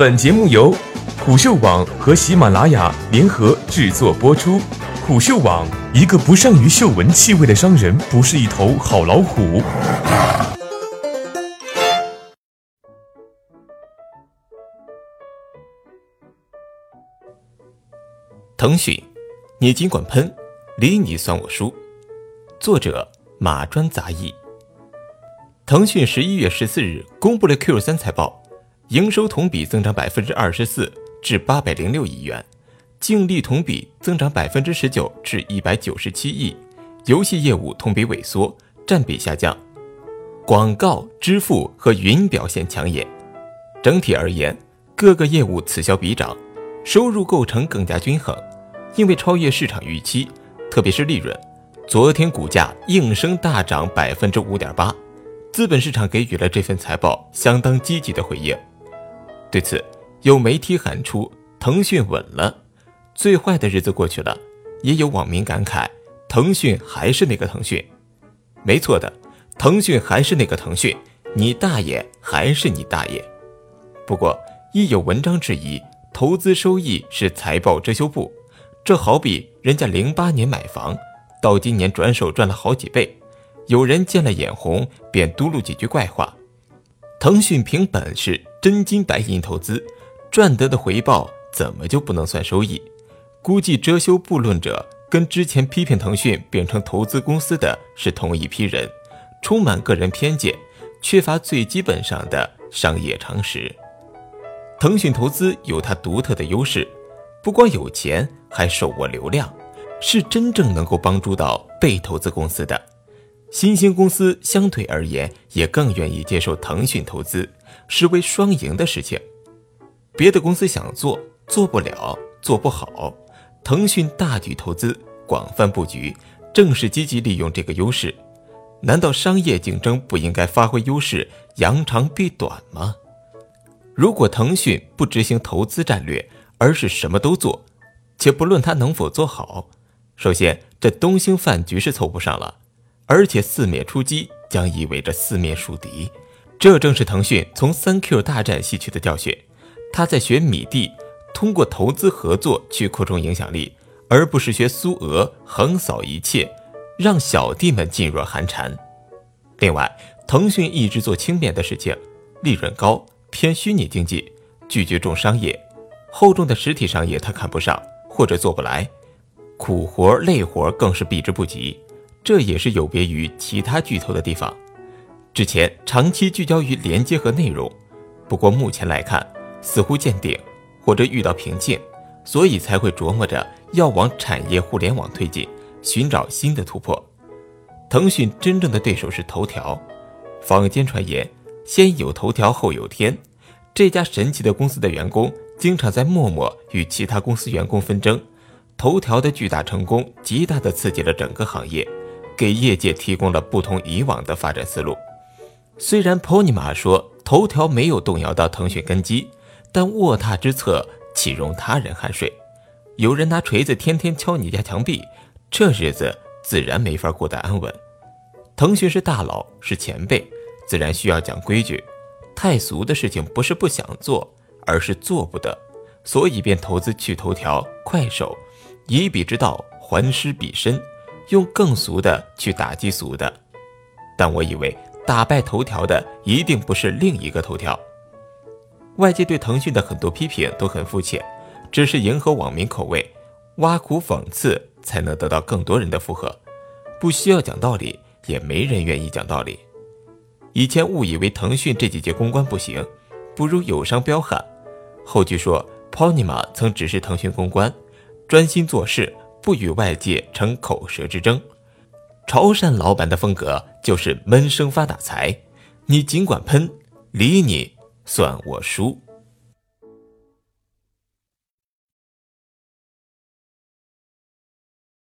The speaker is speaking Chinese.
本节目由虎嗅网和喜马拉雅联合制作播出。虎嗅网：一个不善于嗅闻气味的商人，不是一头好老虎。腾讯，你尽管喷，理你算我输。作者：马专杂役。腾讯十一月十四日公布了 Q 三财报，营收同比增长百分之二十四，至八百零六亿元，净利同比增长百分之十九，至一百九十七亿。游戏业务同比萎缩，占比下降，广告、支付和云表现抢眼。整体而言，各个业务此消彼长，收入构成更加均衡。因为超越市场预期，特别是利润，昨天股价应声大涨百分之五点八。资本市场给予了这份财报相当积极的回应，对此有媒体喊出“腾讯稳了”，最坏的日子过去了，也有网民感慨：“腾讯还是那个腾讯。”没错的，腾讯还是那个腾讯，你大爷还是你大爷。不过，亦有文章质疑，投资收益是财报遮羞布，这好比人家零八年买房，到今年转手赚了好几倍。有人见了眼红，便嘟噜几句怪话。腾讯凭本事真金白银投资，赚得的回报怎么就不能算收益？估计遮羞布论者跟之前批评腾讯变成投资公司的是同一批人，充满个人偏见，缺乏最基本上的商业常识。腾讯投资有它独特的优势，不光有钱，还手握流量，是真正能够帮助到被投资公司的。新兴公司相对而言也更愿意接受腾讯投资，是为双赢的事情。别的公司想做做不了，做不好，腾讯大举投资，广泛布局，正是积极利用这个优势。难道商业竞争不应该发挥优势，扬长避短吗？如果腾讯不执行投资战略，而是什么都做，且不论它能否做好，首先这东兴饭局是凑不上了。而且四面出击将意味着四面树敌，这正是腾讯从三 Q 大战吸取的教训。他在学米蒂，通过投资合作去扩充影响力，而不是学苏俄横扫一切，让小弟们噤若寒蝉。另外，腾讯一直做轻便的事情，利润高，偏虚拟经济，拒绝重商业，厚重的实体商业他看不上或者做不来，苦活累活更是避之不及。这也是有别于其他巨头的地方。之前长期聚焦于连接和内容，不过目前来看似乎见顶，或者遇到瓶颈，所以才会琢磨着要往产业互联网推进，寻找新的突破。腾讯真正的对手是头条。坊间传言，先有头条后有天。这家神奇的公司的员工经常在陌陌与其他公司员工纷争。头条的巨大成功，极大地刺激了整个行业。给业界提供了不同以往的发展思路。虽然 Pony Ma 说头条没有动摇到腾讯根基，但卧榻之侧岂容他人酣睡？有人拿锤子天天敲你家墙壁，这日子自然没法过得安稳。腾讯是大佬，是前辈，自然需要讲规矩。太俗的事情不是不想做，而是做不得，所以便投资去头条、快手，以彼之道还施彼身。用更俗的去打击俗的，但我以为打败头条的一定不是另一个头条。外界对腾讯的很多批评都很肤浅，只是迎合网民口味，挖苦讽刺才能得到更多人的附和。不需要讲道理，也没人愿意讲道理。以前误以为腾讯这几届公关不行，不如友商彪悍。后据说 Ponyma 曾指示腾讯公关，专心做事。不与外界成口舌之争，潮汕老板的风格就是闷声发大财。你尽管喷，理你算我输。